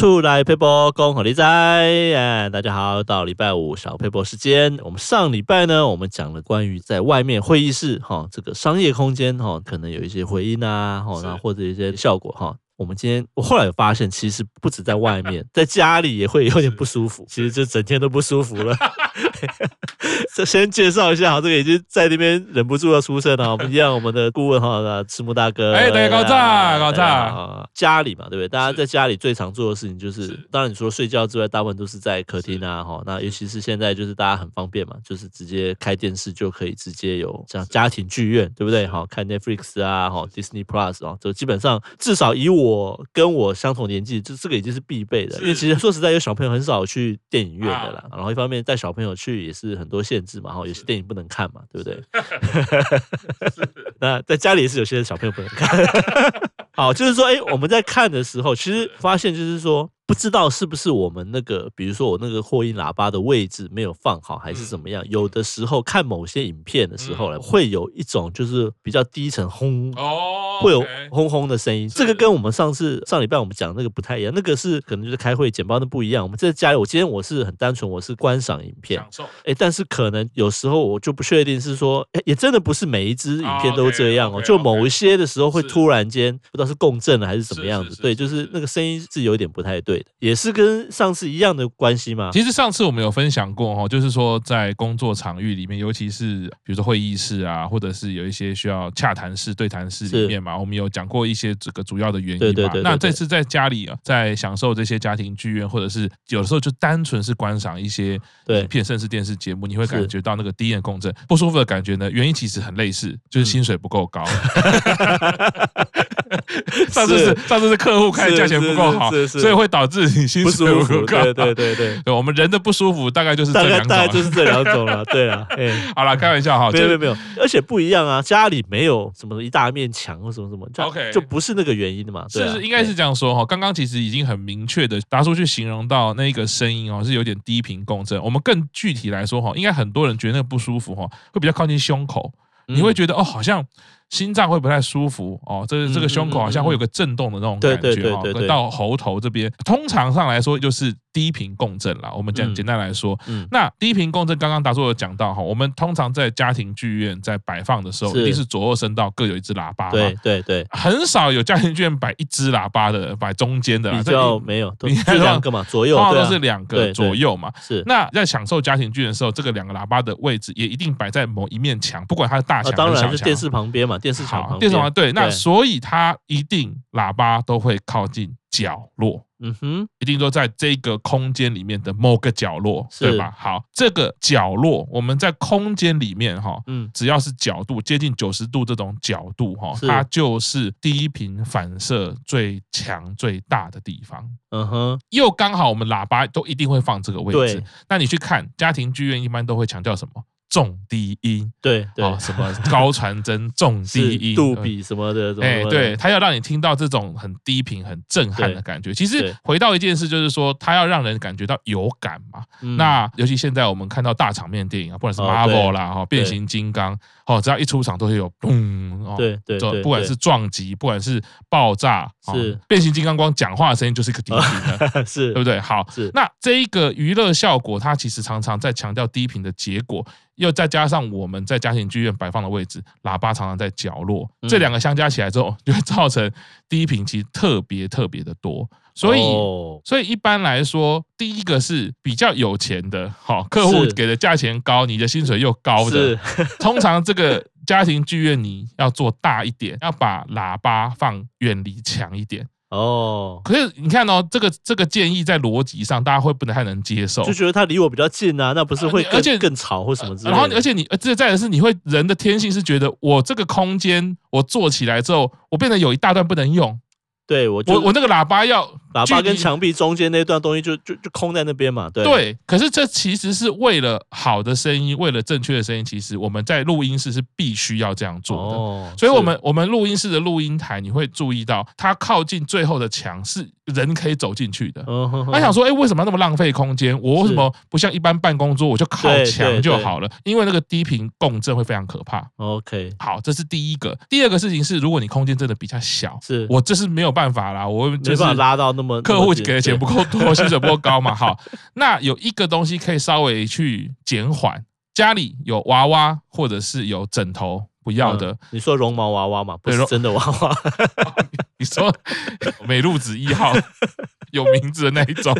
出来配播，恭贺你在哎，大家好，到礼拜五小配播时间。我们上礼拜呢，我们讲了关于在外面会议室哈，这个商业空间哈，可能有一些回音啊，哈，然后或者一些效果哈。我们今天，我后来有发现，其实不止在外面，在家里也会有点不舒服。其实就整天都不舒服了。这先介绍一下哈，这个已经在那边忍不住要出声了。我们一样，我们的顾问哈，赤木大哥。哎，大家高炸高炸。家里嘛，对不对？大家在家里最常做的事情就是，当然你除了睡觉之外，大部分都是在客厅啊，哈。那尤其是现在，就是大家很方便嘛，就是直接开电视就可以直接有这样家庭剧院，对不对？好，看 Netflix 啊，哈，Disney Plus 啊，就基本上至少以我。我跟我相同年纪，这这个已经是必备的。因为其实说实在，有小朋友很少去电影院的啦。然后一方面带小朋友去也是很多限制嘛，哈，有些电影不能看嘛，对不对？那在家里也是有些小朋友不能看。好，就是说，哎，我们在看的时候，其实发现就是说。不知道是不是我们那个，比如说我那个扩音喇叭的位置没有放好，还是怎么样？有的时候看某些影片的时候呢，会有一种就是比较低沉轰哦，会有轰轰的声音。这个跟我们上次上礼拜我们讲的那个不太一样，那个是可能就是开会简报的不一样。我们在家里，我今天我是很单纯，我是观赏影片，哎，但是可能有时候我就不确定是说，哎，也真的不是每一支影片都这样哦，就某一些的时候会突然间不知道是共振了还是怎么样子，对，就是那个声音是有点不太对的。也是跟上次一样的关系嘛？其实上次我们有分享过哈，就是说在工作场域里面，尤其是比如说会议室啊，或者是有一些需要洽谈室、对谈室里面嘛，我们有讲过一些这个主要的原因嘛。对对对。那这次在家里啊，在享受这些家庭剧院，或者是有的时候就单纯是观赏一些影片，甚至电视节目，你会感觉到那个低音共振不舒服的感觉呢？原因其实很类似，就是薪水不够高。上次是上次是客户开价钱不够好，所以会导致你心不舒服。对对对对，我们人的不舒服大概就是这两种，大概就是这两种了。对啊，哎好了，开玩笑哈，没有没有没有，而且不一样啊，家里没有什么一大面墙或什么什么，OK，就不是那个原因的嘛。是是，应该是这样说哈。刚刚其实已经很明确的达叔去形容到那个声音哦，是有点低频共振。我们更具体来说哈，应该很多人觉得那个不舒服哈，会比较靠近胸口，你会觉得哦，好像。心脏会不太舒服哦，这这个胸口好像会有个震动的那种感觉哦，到喉头这边，通常上来说就是低频共振啦。我们讲简单来说，那低频共振刚刚达叔有讲到哈，我们通常在家庭剧院在摆放的时候，一定是左右声道各有一只喇叭，对对对，很少有家庭剧院摆一只喇叭的，摆中间的，比较没有，你看两个嘛，左右都是两个左右嘛，是。那在享受家庭剧院的时候，这个两个喇叭的位置也一定摆在某一面墙，不管它的大墙，当然是电视旁边嘛。电视墙，电视墙对，那所以它一定喇叭都会靠近角落，嗯哼，一定都在这个空间里面的某个角落，对吧？好，这个角落我们在空间里面哈，嗯，只要是角度接近九十度这种角度哈，它就是低频反射最强最大的地方，嗯哼，又刚好我们喇叭都一定会放这个位置，那你去看家庭剧院一般都会强调什么？重低音，对对，什么高传真、重低音、杜比什么的，哎，对，他要让你听到这种很低频、很震撼的感觉。其实回到一件事，就是说他要让人感觉到有感嘛。那尤其现在我们看到大场面电影啊，不管是 Marvel 啦、哈变形金刚，哦，只要一出场都会有嘣，对对，不管是撞击，不管是爆炸，是。变形金刚光讲话的声音就是一个低频的，是。对不对？好，是。那这一个娱乐效果，它其实常常在强调低频的结果。又再加上我们在家庭剧院摆放的位置，喇叭常常在角落，这两个相加起来之后，就会造成低频其实特别特别的多。所以，所以一般来说，第一个是比较有钱的，好客户给的价钱高，你的薪水又高的，通常这个家庭剧院你要做大一点，要把喇叭放远离墙一点。哦，可是你看哦，这个这个建议在逻辑上，大家会不太能接受，就觉得他离我比较近啊，那不是会而且更吵或什么之类的。然后，而且你这再的是，你会人的天性是觉得，我这个空间我做起来之后，我变得有一大段不能用。对我，我我那个喇叭要喇叭跟墙壁中间那段东西就就就空在那边嘛，对。对，可是这其实是为了好的声音，为了正确的声音，其实我们在录音室是必须要这样做的。哦，所以我们我们录音室的录音台，你会注意到它靠近最后的墙是人可以走进去的。他想说，哎，为什么要那么浪费空间？我为什么不像一般办公桌，我就靠墙就好了？因为那个低频共振会非常可怕。OK，好，这是第一个。第二个事情是，如果你空间真的比较小，是我这是没有办法。办法啦，我没办法拉到那那么客户给的钱不够多，薪水不够高嘛。好，那有一个东西可以稍微去减缓，家里有娃娃或者是有枕头不要的，你说绒毛娃娃嘛，不是真的娃娃。你说 美露子一号。有名字的那一种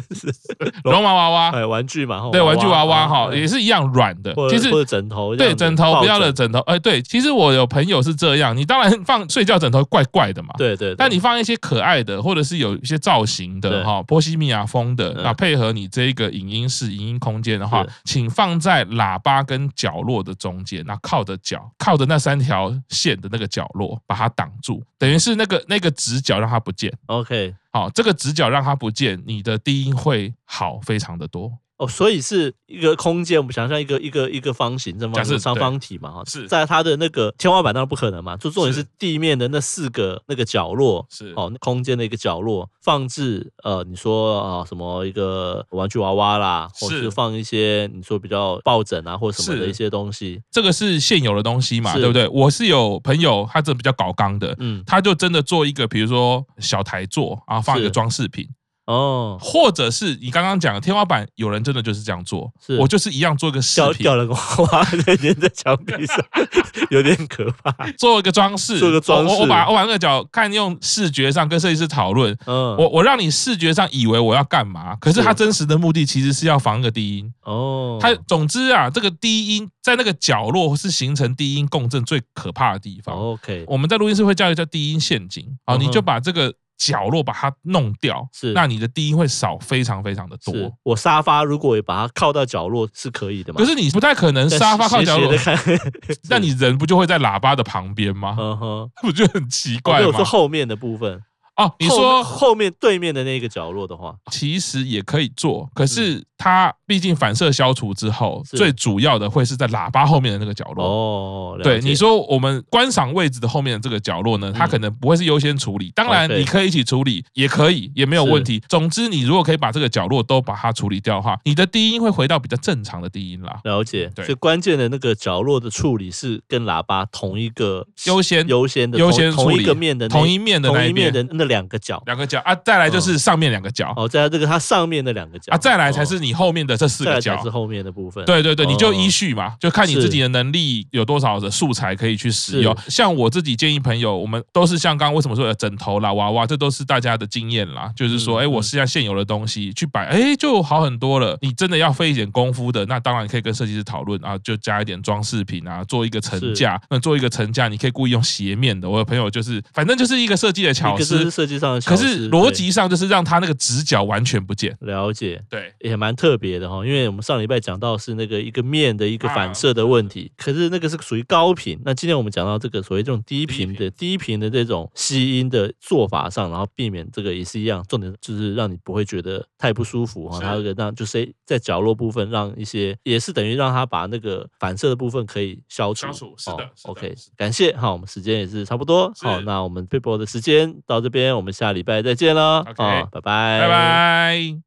绒毛娃娃，哎，玩具嘛，对，玩具娃娃哈，也是一样软的。其实或者枕头，对，枕头不要的枕头，哎，对，其实我有朋友是这样，你当然放睡觉枕头怪怪的嘛，对对。但你放一些可爱的，或者是有一些造型的哈，波西米亚风的，那配合你这一个影音室、影音空间的话，请放在喇叭跟角落的中间，那靠着角，靠着那三条线的那个角落，把它挡住，等于是那个那个直角让它不见。OK。好，这个直角让它不见，你的低音会好非常的多。哦，所以是一个空间，我们想象一个一个一个方形，正方形、长方体嘛，哈，是在它的那个天花板当然不可能嘛，就重点是地面的那四个那个角落，是哦，那空间的一个角落放置呃，你说啊什么一个玩具娃娃啦，或是放一些你说比较抱枕啊或什么的一些东西，这个是现有的东西嘛，对不对？我是有朋友他这比较搞刚的，嗯，他就真的做一个，比如说小台座啊，放一个装饰品。哦，或者是你刚刚讲的天花板，有人真的就是这样做，我就是一样做一个饰品，吊人娃娃在粘在墙壁上，有点可怕。做一个装饰，做个装饰。我我把我把那个角看用视觉上跟设计师讨论，嗯，我我让你视觉上以为我要干嘛，可是它真实的目的其实是要防个低音。哦，它总之啊，这个低音在那个角落是形成低音共振最可怕的地方。OK，我们在录音室会叫一叫低音陷阱。好，你就把这个。角落把它弄掉，是，那你的低音会少非常非常的多。我沙发如果也把它靠到角落是可以的嘛？可是你不太可能沙发靠角落，那你人不就会在喇叭的旁边吗？嗯哼，不就很奇怪吗？我说后面的部分。哦，你说后面对面的那个角落的话，其实也可以做，可是它毕竟反射消除之后，最主要的会是在喇叭后面的那个角落。哦，对，你说我们观赏位置的后面的这个角落呢，它可能不会是优先处理。当然，你可以一起处理，也可以，也没有问题。总之，你如果可以把这个角落都把它处理掉的话，你的低音会回到比较正常的低音啦。了解，对，所以关键的那个角落的处理是跟喇叭同一个优先优先的优先同一个面的同一面的那一面的那。两个角，两个角啊，再来就是上面两个角。哦，再来这个它上面的两个角啊，再来才是你后面的这四个角，是后面的部分。对对对，你就依序嘛，就看你自己的能力有多少的素材可以去使用。像我自己建议朋友，我们都是像刚刚为什么说的枕头啦、娃娃，这都是大家的经验啦。就是说，哎，我试下现有的东西去摆，哎，就好很多了。你真的要费一点功夫的，那当然可以跟设计师讨论啊，就加一点装饰品啊，做一个层架。那做一个层架，你可以故意用斜面的。我有朋友就是，反正就是一个设计的巧思，设计上的。可是。逻辑上就是让它那个直角完全不见。了解，对，也蛮特别的哈。因为我们上礼拜讲到是那个一个面的一个反射的问题，可是那个是属于高频。那今天我们讲到这个所谓这种低频的低频的这种吸音的做法上，然后避免这个也是一样，重点就是让你不会觉得太不舒服哈。它这个让就是在角落部分让一些也是等于让它把那个反射的部分可以消除。消除，是的。OK，感谢哈，我们时间也是差不多。好，那我们 Pitbull 的时间到这边，我们下礼拜再。再见了，好，拜拜，拜拜。